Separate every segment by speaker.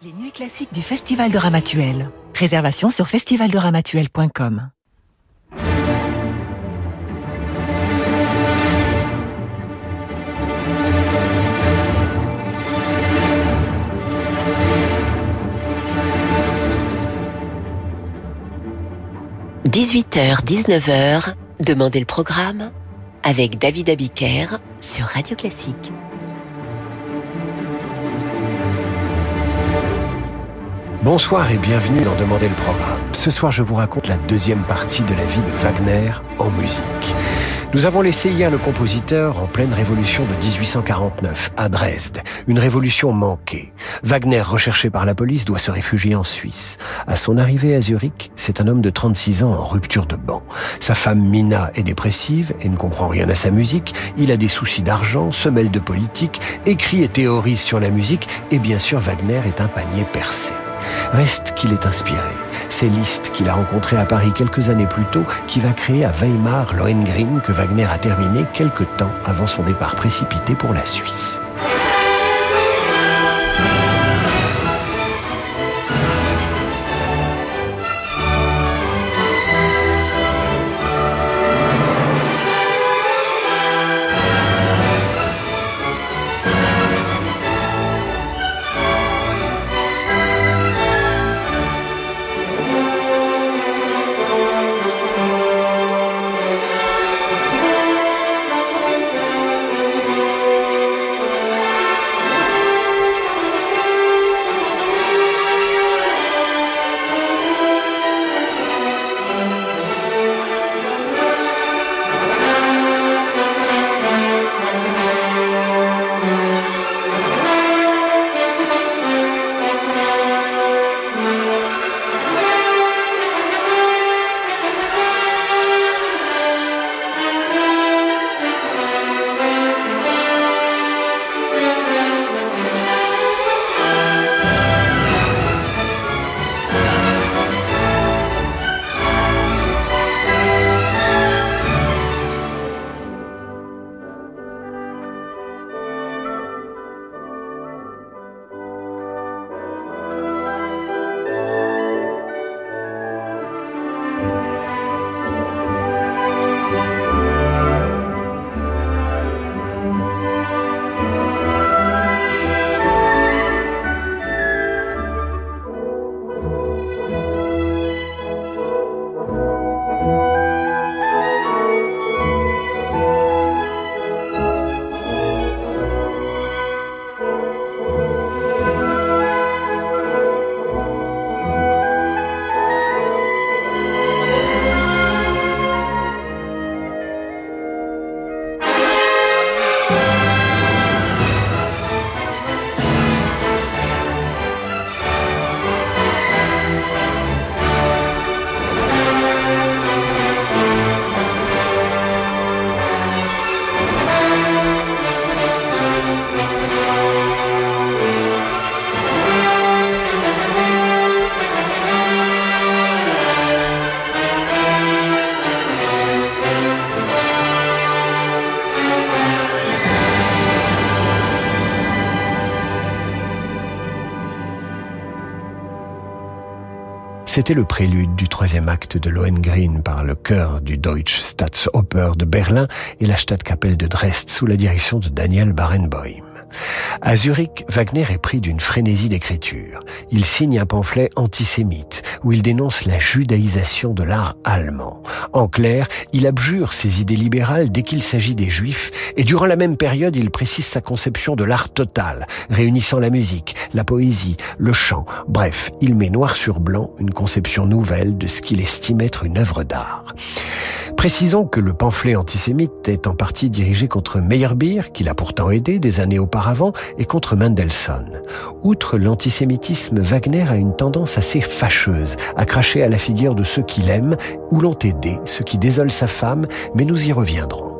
Speaker 1: Les nuits classiques du Festival de Ramatuel. Réservation sur festivalderamatuel.com.
Speaker 2: « 18h, 19h, Demandez le programme avec David Abiker sur Radio Classique.
Speaker 3: Bonsoir et bienvenue dans Demander le programme. Ce soir, je vous raconte la deuxième partie de la vie de Wagner en musique. Nous avons laissé hier le compositeur en pleine révolution de 1849 à Dresde, une révolution manquée. Wagner, recherché par la police, doit se réfugier en Suisse. À son arrivée à Zurich, c'est un homme de 36 ans en rupture de banc. Sa femme Mina est dépressive et ne comprend rien à sa musique. Il a des soucis d'argent, se mêle de politique, écrit et théorise sur la musique et bien sûr Wagner est un panier percé. Reste qu'il est inspiré. C'est Liszt qu'il a rencontré à Paris quelques années plus tôt qui va créer à Weimar Lohengrin que Wagner a terminé quelque temps avant son départ précipité pour la Suisse. C'était le prélude du troisième acte de Lohengrin par le chœur du Deutsche Staatsoper de Berlin et la Stadtkapelle de Dresde sous la direction de Daniel Barenboim. À Zurich, Wagner est pris d'une frénésie d'écriture. Il signe un pamphlet antisémite où il dénonce la judaïsation de l'art allemand. En clair, il abjure ses idées libérales dès qu'il s'agit des juifs et durant la même période, il précise sa conception de l'art total, réunissant la musique, la poésie, le chant. Bref, il met noir sur blanc une conception nouvelle de ce qu'il estime être une œuvre d'art. Précisons que le pamphlet antisémite est en partie dirigé contre Meyerbeer, qui l'a pourtant aidé des années auparavant, et contre Mendelssohn. Outre l'antisémitisme, Wagner a une tendance assez fâcheuse à cracher à la figure de ceux qui l'aiment ou l'ont aidé, ce qui désole sa femme, mais nous y reviendrons.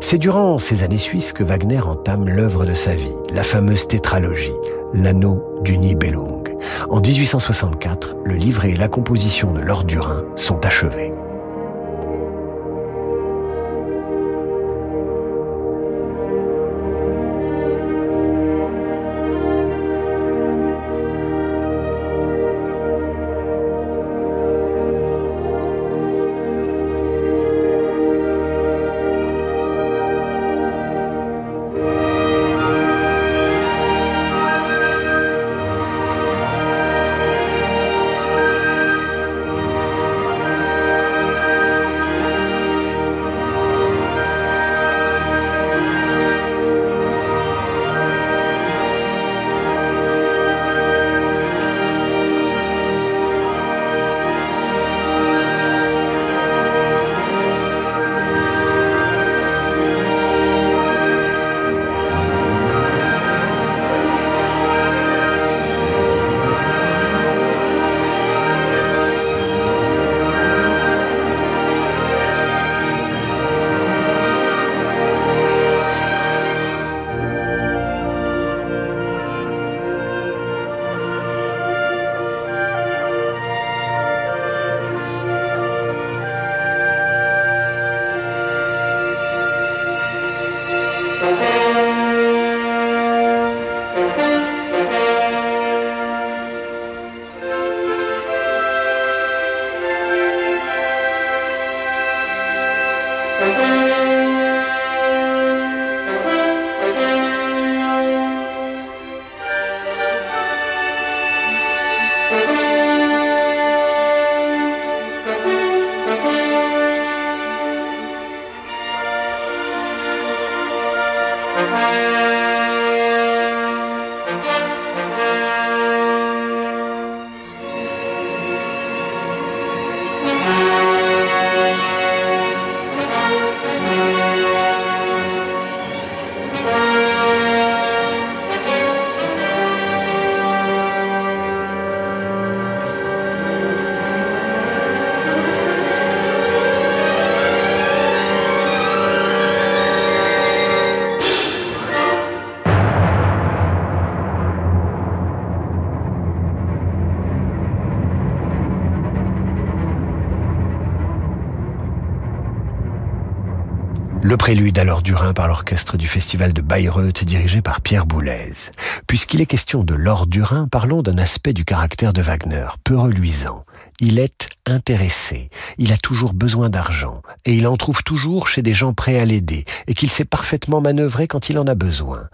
Speaker 3: C'est durant ces années suisses que Wagner entame l'œuvre de sa vie, la fameuse tétralogie, L'anneau du Nibelung. En 1864, le livret et la composition de Lord du Rhin sont achevés. Prélude à l'or du Rhin par l'orchestre du festival de Bayreuth dirigé par Pierre Boulez. Puisqu'il est question de l'or du Rhin, parlons d'un aspect du caractère de Wagner, peu reluisant. Il est intéressé, il a toujours besoin d'argent, et il en trouve toujours chez des gens prêts à l'aider, et qu'il sait parfaitement manœuvrer quand il en a besoin.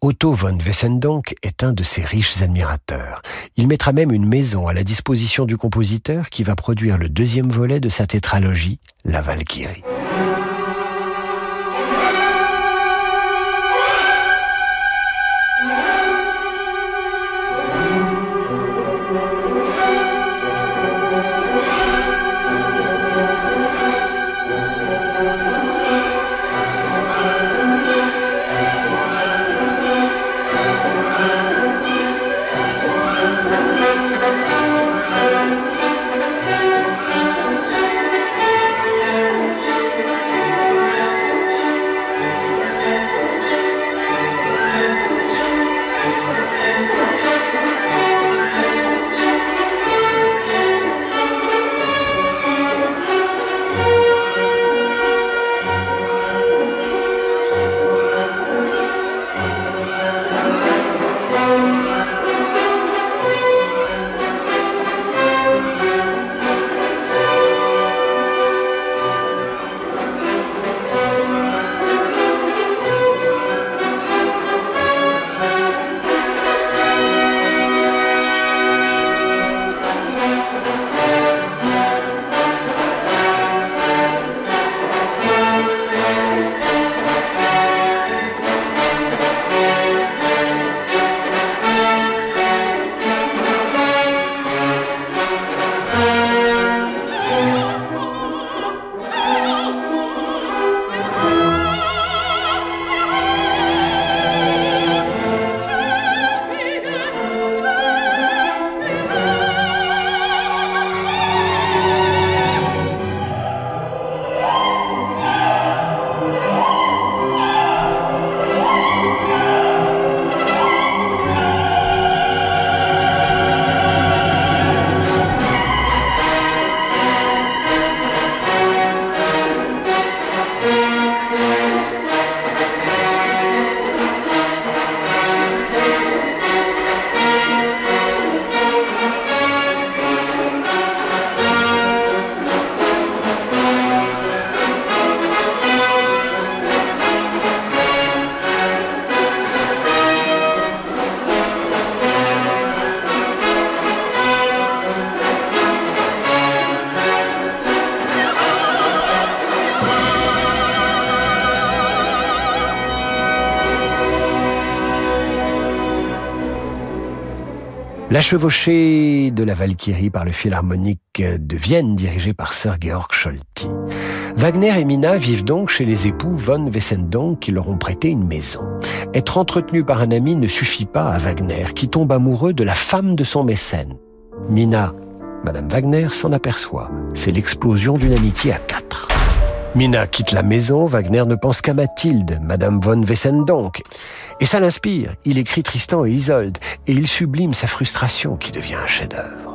Speaker 3: Otto von Wessendonck est un de ses riches admirateurs. Il mettra même une maison à la disposition du compositeur qui va produire le deuxième volet de sa tétralogie, La Valkyrie. La chevauchée de la Valkyrie par le Philharmonique de Vienne dirigé par Sir Georg Scholti. Wagner et Mina vivent donc chez les époux von Wessendonck qui leur ont prêté une maison. Être entretenu par un ami ne suffit pas à Wagner qui tombe amoureux de la femme de son mécène. Mina, Madame Wagner s'en aperçoit. C'est l'explosion d'une amitié à quatre. Mina quitte la maison, Wagner ne pense qu'à Mathilde, Madame von Wessendonck. Et ça l'inspire. Il écrit Tristan et Isolde, et il sublime sa frustration qui devient un chef-d'œuvre.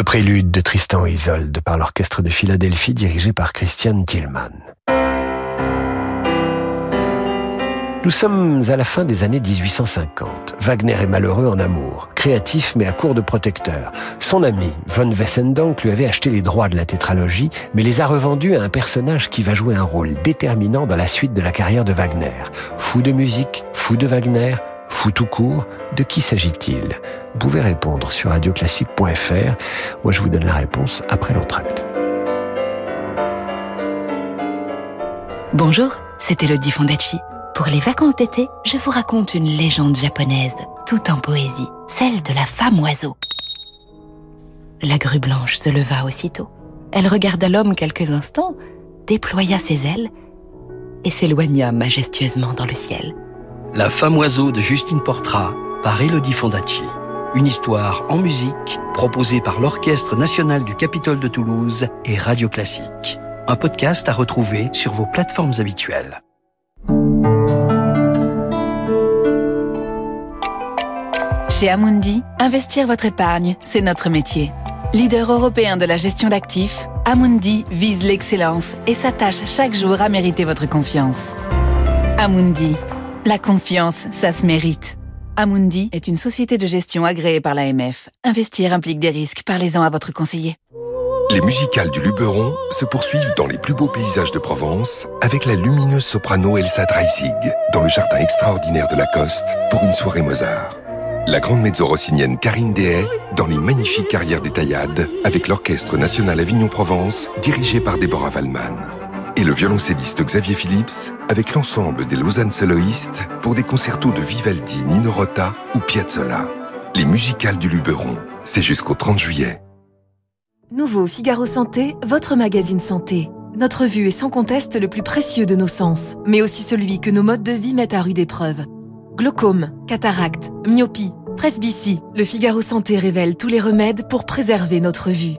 Speaker 3: Le prélude de Tristan et Isolde par l'orchestre de Philadelphie dirigé par Christian Tillman. Nous sommes à la fin des années 1850. Wagner est malheureux en amour, créatif mais à court de protecteurs. Son ami, von Wessendonck, lui avait acheté les droits de la tétralogie, mais les a revendus à un personnage qui va jouer un rôle déterminant dans la suite de la carrière de Wagner. Fou de musique, fou de Wagner, fou tout court, de qui s'agit-il? Vous pouvez répondre sur radioclassique.fr. Moi, je vous donne la réponse après l'entracte.
Speaker 4: Bonjour, c'est Elodie Fondacci. Pour les vacances d'été, je vous raconte une légende japonaise, tout en poésie, celle de la femme oiseau. La grue blanche se leva aussitôt. Elle regarda l'homme quelques instants, déploya ses ailes et s'éloigna majestueusement dans le ciel.
Speaker 5: La femme oiseau de Justine Portrat par Elodie Fondacci. Une histoire en musique proposée par l'Orchestre national du Capitole de Toulouse et Radio Classique. Un podcast à retrouver sur vos plateformes habituelles.
Speaker 6: Chez Amundi, investir votre épargne, c'est notre métier. Leader européen de la gestion d'actifs, Amundi vise l'excellence et s'attache chaque jour à mériter votre confiance. Amundi, la confiance, ça se mérite. Amundi est une société de gestion agréée par l'AMF. Investir implique des risques. Parlez-en à votre conseiller.
Speaker 7: Les musicales du Luberon se poursuivent dans les plus beaux paysages de Provence avec la lumineuse soprano Elsa Dreisig dans le jardin extraordinaire de la Coste pour une soirée Mozart. La grande mezzo-rossinienne Karine Dehay dans les magnifiques carrières des Taillades avec l'Orchestre National Avignon-Provence dirigé par Déborah Wallman. Et le violoncelliste Xavier Phillips avec l'ensemble des Lausanne soloistes pour des concertos de Vivaldi, Nino Rota ou Piazzolla. Les musicales du Luberon, c'est jusqu'au 30 juillet.
Speaker 8: Nouveau Figaro Santé, votre magazine santé. Notre vue est sans conteste le plus précieux de nos sens, mais aussi celui que nos modes de vie mettent à rude épreuve. Glaucome, cataracte, myopie, presbytie, le Figaro Santé révèle tous les remèdes pour préserver notre vue.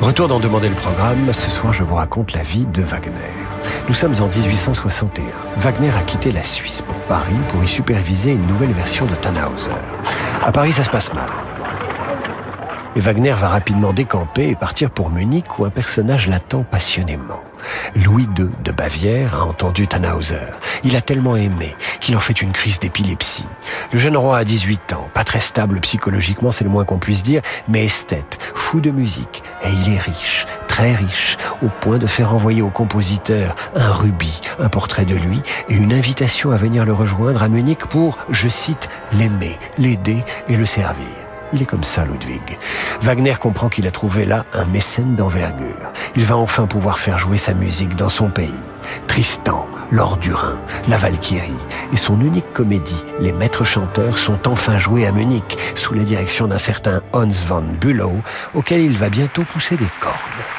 Speaker 3: Retour d'en demander le programme. Ce soir, je vous raconte la vie de Wagner. Nous sommes en 1861. Wagner a quitté la Suisse pour Paris pour y superviser une nouvelle version de Tannhauser. À Paris, ça se passe mal. Et Wagner va rapidement décamper et partir pour Munich où un personnage l'attend passionnément. Louis II de Bavière a entendu Tannhauser. Il a tellement aimé qu'il en fait une crise d'épilepsie. Le jeune roi a 18 ans, pas très stable psychologiquement, c'est le moins qu'on puisse dire, mais esthète, fou de musique, et il est riche, très riche, au point de faire envoyer au compositeur un rubis, un portrait de lui et une invitation à venir le rejoindre à Munich pour, je cite, l'aimer, l'aider et le servir. Il est comme ça, Ludwig. Wagner comprend qu'il a trouvé là un mécène d'envergure. Il va enfin pouvoir faire jouer sa musique dans son pays. Tristan, Lord du Rhin, la Valkyrie et son unique comédie, Les Maîtres Chanteurs, sont enfin joués à Munich sous la direction d'un certain Hans von Bülow, auquel il va bientôt pousser des cordes.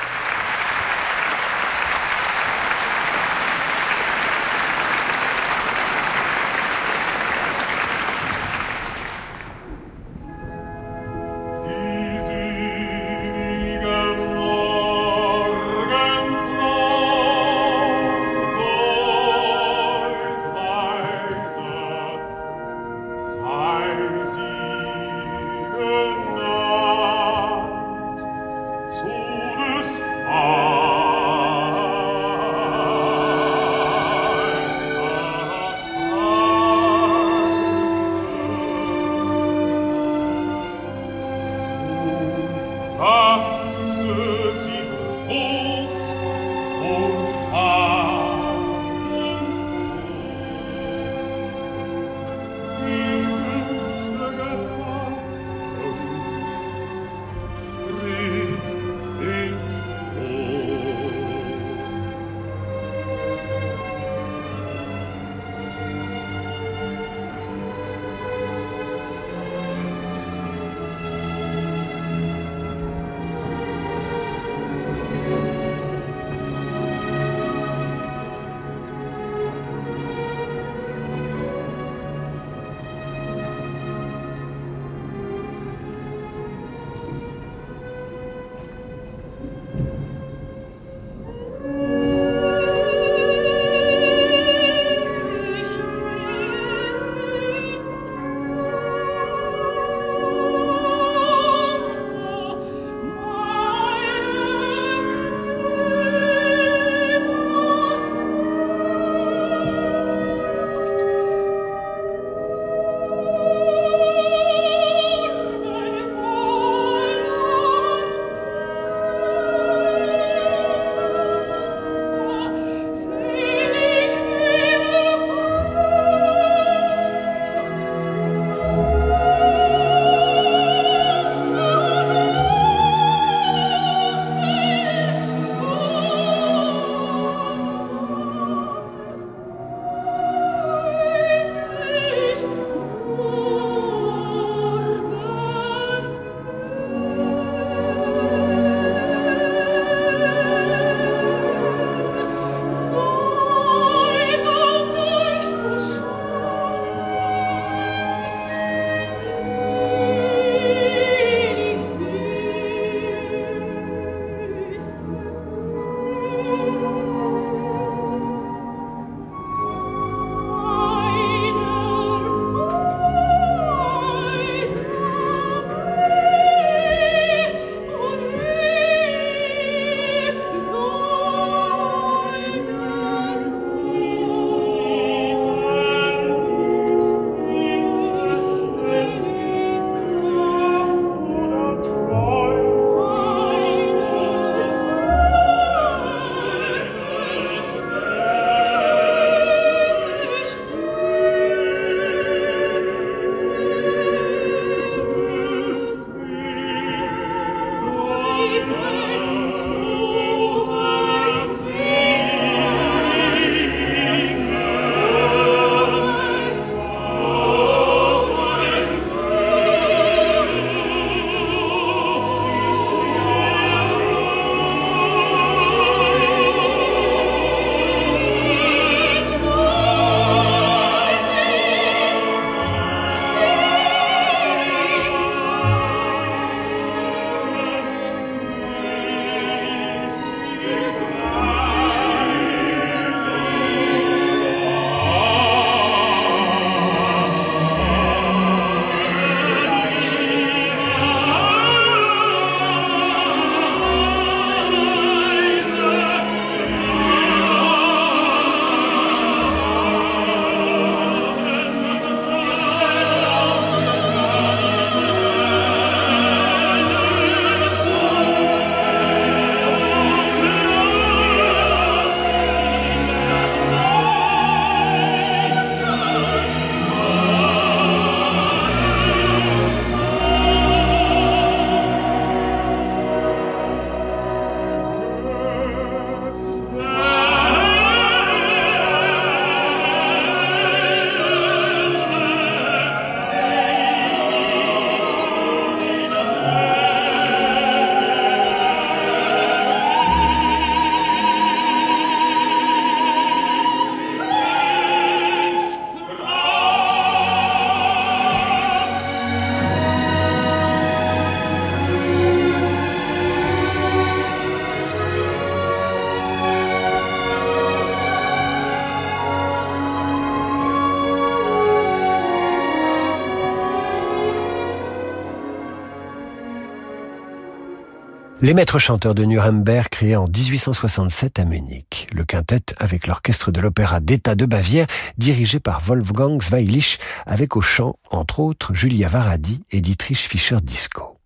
Speaker 3: Les maîtres chanteurs de Nuremberg créés en 1867 à Munich. Le quintet avec l'orchestre de l'opéra d'État de Bavière dirigé par Wolfgang Zweilich avec au chant, entre autres, Julia Varadi et Dietrich Fischer-Disco.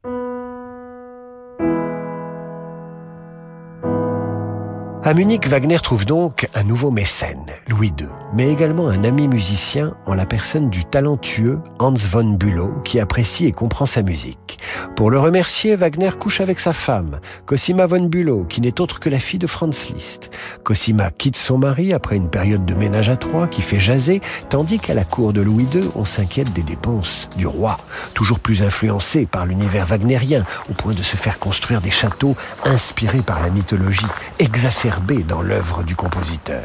Speaker 3: À Munich, Wagner trouve donc un nouveau mécène, Louis II, mais également un ami musicien en la personne du talentueux Hans von Bülow qui apprécie et comprend sa musique. Pour le remercier, Wagner couche avec sa femme, Cosima von Bülow, qui n'est autre que la fille de Franz Liszt. Cosima quitte son mari après une période de ménage à trois qui fait jaser, tandis qu'à la cour de Louis II, on s'inquiète des dépenses du roi, toujours plus influencé par l'univers wagnérien, au point de se faire construire des châteaux inspirés par la mythologie, exacerbés dans l'œuvre du compositeur.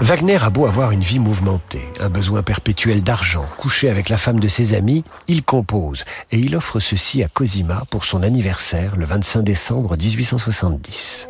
Speaker 3: Wagner a beau avoir une vie mouvementée, un besoin perpétuel d'argent, couché avec la femme de ses amis, il compose et il offre ceci à Cosima pour son anniversaire le 25 décembre 1870.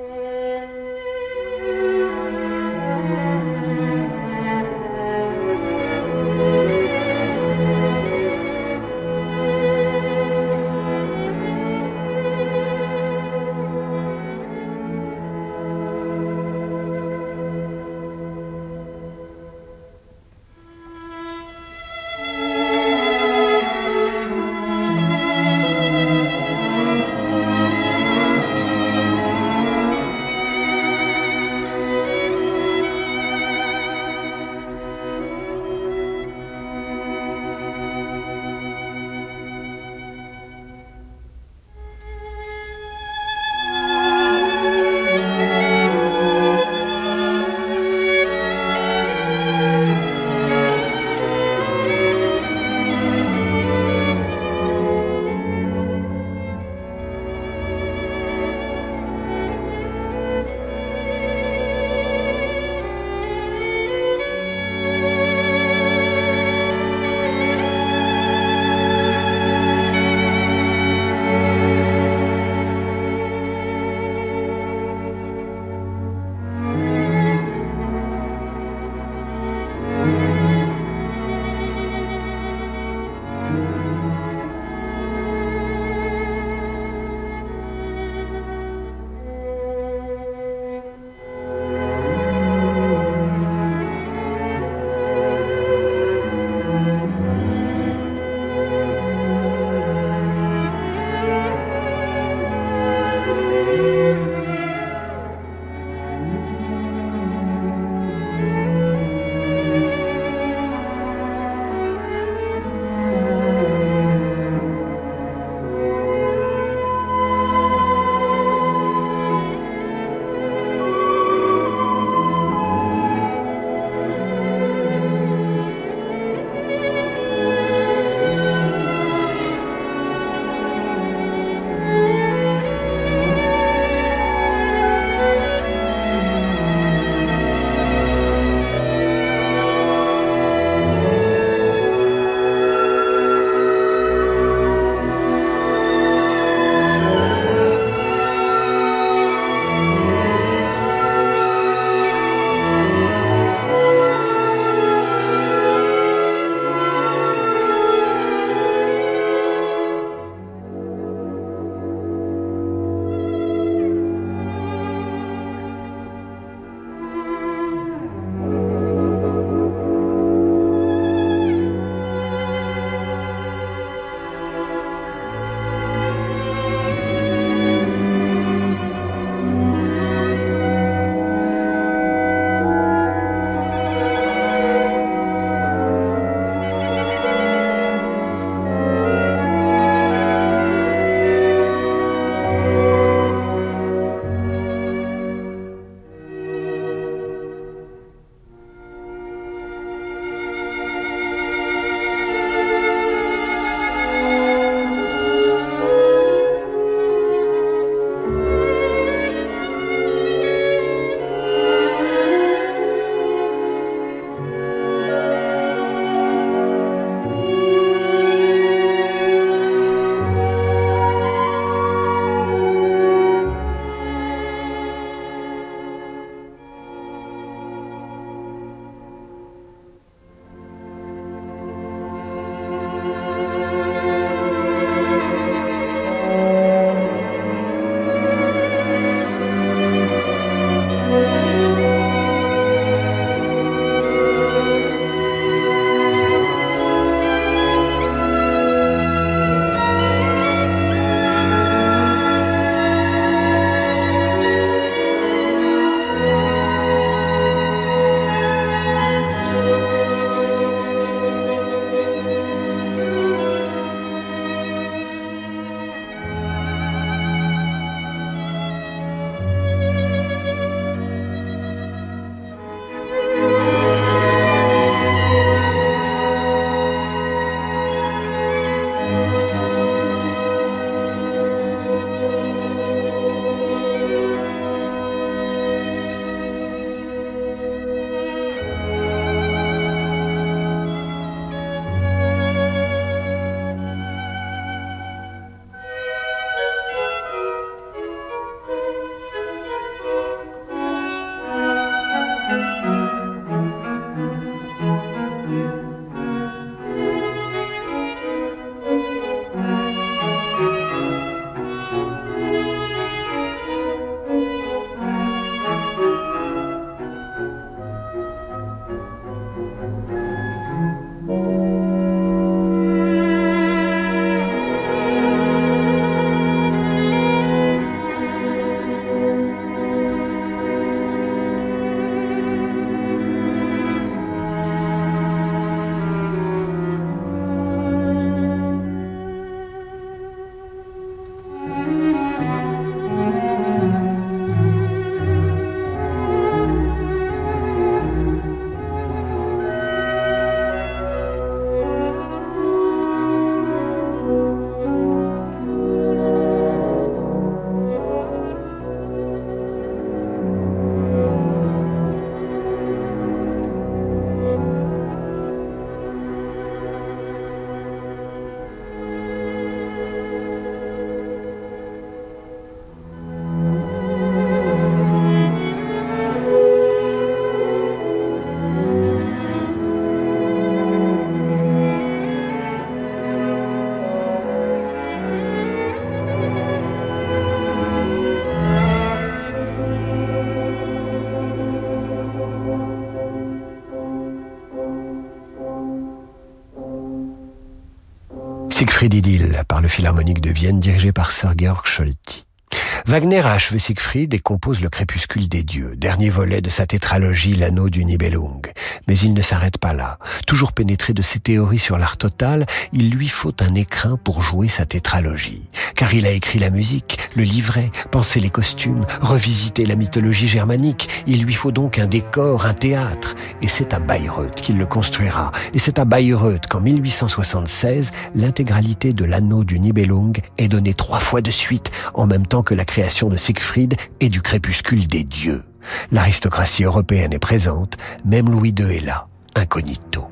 Speaker 3: Siegfried Idyll par le Philharmonique de Vienne dirigé par Sir Georg Scholti. Wagner a achevé Siegfried et compose le Crépuscule des dieux, dernier volet de sa tétralogie L'anneau du Nibelung. Mais il ne s'arrête pas là. Toujours pénétré de ses théories sur l'art total, il lui faut un écrin pour jouer sa tétralogie. Car il a écrit la musique, le livret, pensé les costumes, revisité la mythologie germanique. Il lui faut donc un décor, un théâtre. Et c'est à Bayreuth qu'il le construira. Et c'est à Bayreuth qu'en 1876, l'intégralité de l'anneau du Nibelung est donnée trois fois de suite, en même temps que la création de Siegfried et du crépuscule des dieux. L'aristocratie européenne est présente, même Louis II est là, incognito.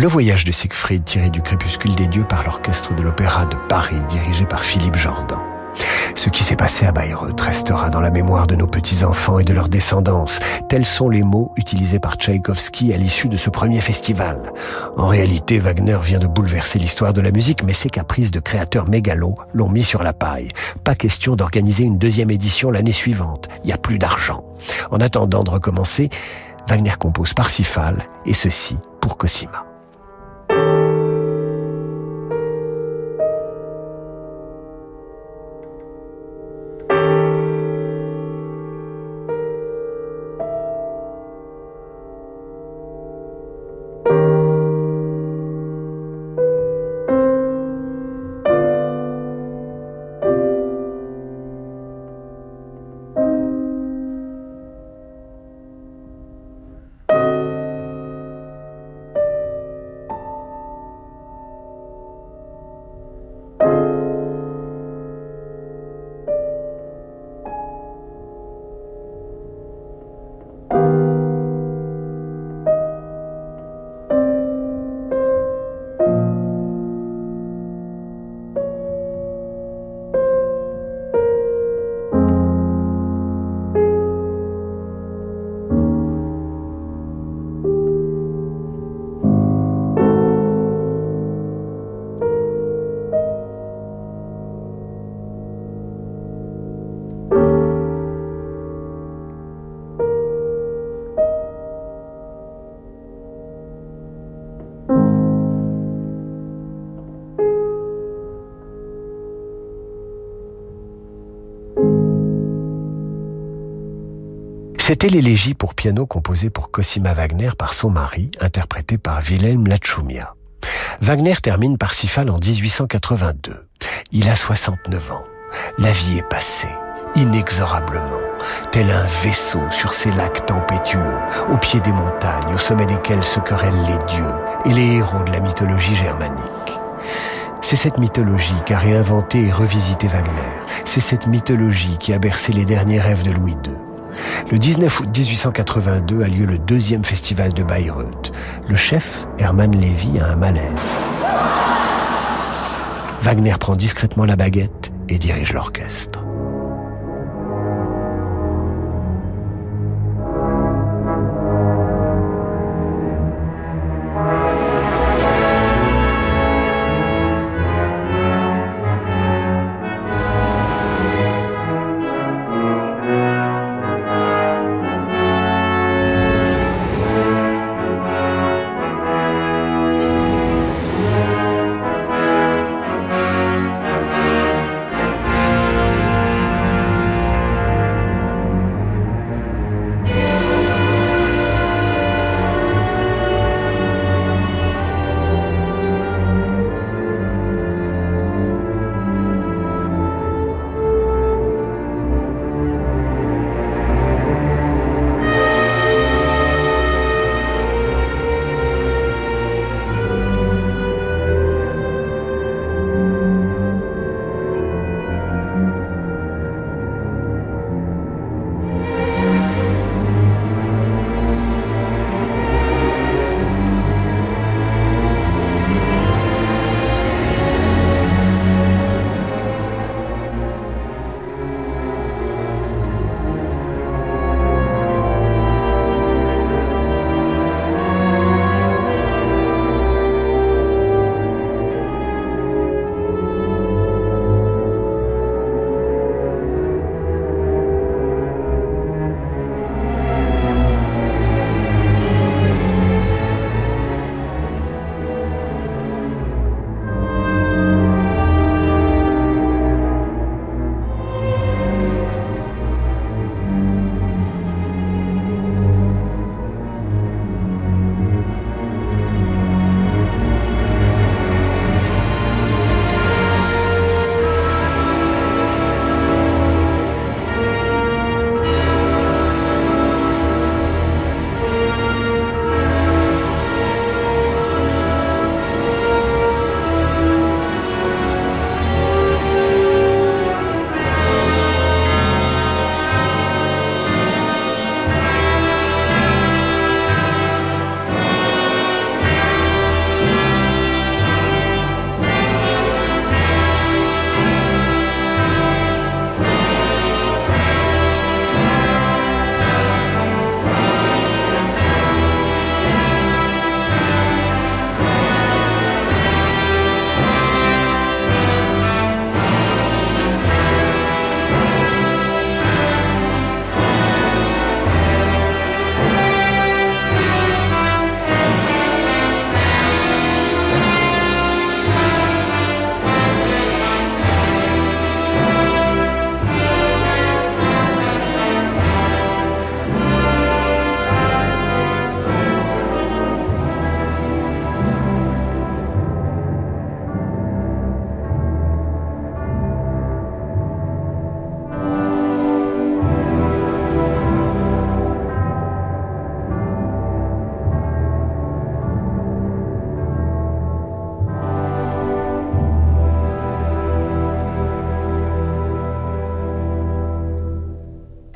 Speaker 3: Le voyage de Siegfried tiré du crépuscule des dieux par l'orchestre de l'opéra de Paris dirigé par Philippe Jordan. Ce qui s'est passé à Bayreuth restera dans la mémoire de nos petits-enfants et de leur descendance. Tels sont les mots utilisés par Tchaïkovski à l'issue de ce premier festival. En réalité, Wagner vient de bouleverser l'histoire de la musique, mais ses caprices de créateurs mégalos l'ont mis sur la paille. Pas question d'organiser une deuxième édition l'année suivante. Il n'y a plus d'argent. En attendant de recommencer, Wagner compose Parsifal, et ceci pour Cosima. C'était l'élégie pour piano composée pour Cosima Wagner par son mari, interprétée par Wilhelm Lachumia. Wagner termine Parsifal en 1882. Il a 69 ans. La vie est passée, inexorablement, tel un vaisseau sur ces lacs tempétueux, au pied des montagnes, au sommet desquels se querellent les dieux et les héros de la mythologie germanique. C'est cette mythologie qu'a réinventé et revisité Wagner. C'est cette mythologie qui a bercé les derniers rêves de Louis II. Le 19 août 1882 a lieu le deuxième festival de Bayreuth. Le chef, Hermann Lévy, a un malaise. Wagner prend discrètement la baguette et dirige l'orchestre.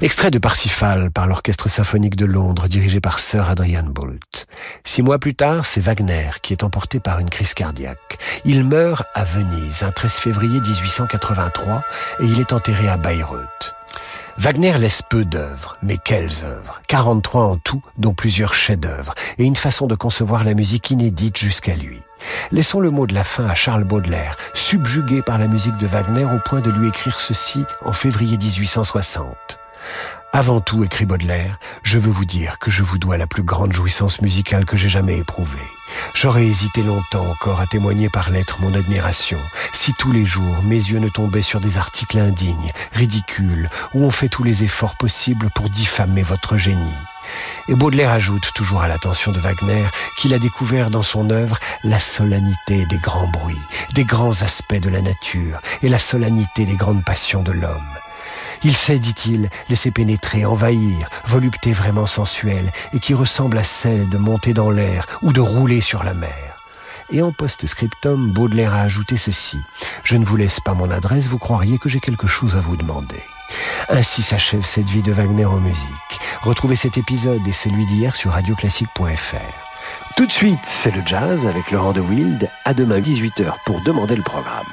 Speaker 3: Extrait de Parsifal par l'Orchestre symphonique de Londres dirigé par Sir Adrian Boult. Six mois plus tard, c'est Wagner qui est emporté par une crise cardiaque. Il meurt à Venise un 13 février 1883 et il est enterré à Bayreuth. Wagner laisse peu d'œuvres, mais quelles œuvres? 43 en tout, dont plusieurs chefs-d'œuvre, et une façon de concevoir la musique inédite jusqu'à lui. Laissons le mot de la fin à Charles Baudelaire, subjugué par la musique de Wagner au point de lui écrire ceci en février 1860. Avant tout, écrit Baudelaire, je veux vous dire que je vous dois la plus grande jouissance musicale que j'ai jamais éprouvée. J'aurais hésité longtemps encore à témoigner par lettre mon admiration, si tous les jours mes yeux ne tombaient sur des articles indignes, ridicules, où on fait tous les efforts possibles pour diffamer votre génie. Et Baudelaire ajoute, toujours à l'attention de Wagner, qu'il a découvert dans son œuvre la solennité des grands bruits, des grands aspects de la nature et la solennité des grandes passions de l'homme. Il sait, dit-il, laisser pénétrer, envahir, volupté vraiment sensuelle et qui ressemble à celle de monter dans l'air ou de rouler sur la mer. Et en post-scriptum, Baudelaire a ajouté ceci. Je ne vous laisse pas mon adresse, vous croiriez que j'ai quelque chose à vous demander. Ainsi s'achève cette vie de Wagner en musique. Retrouvez cet épisode et celui d'hier sur radioclassique.fr. Tout de suite, c'est le jazz avec Laurent de Wild. À demain 18h pour demander le programme.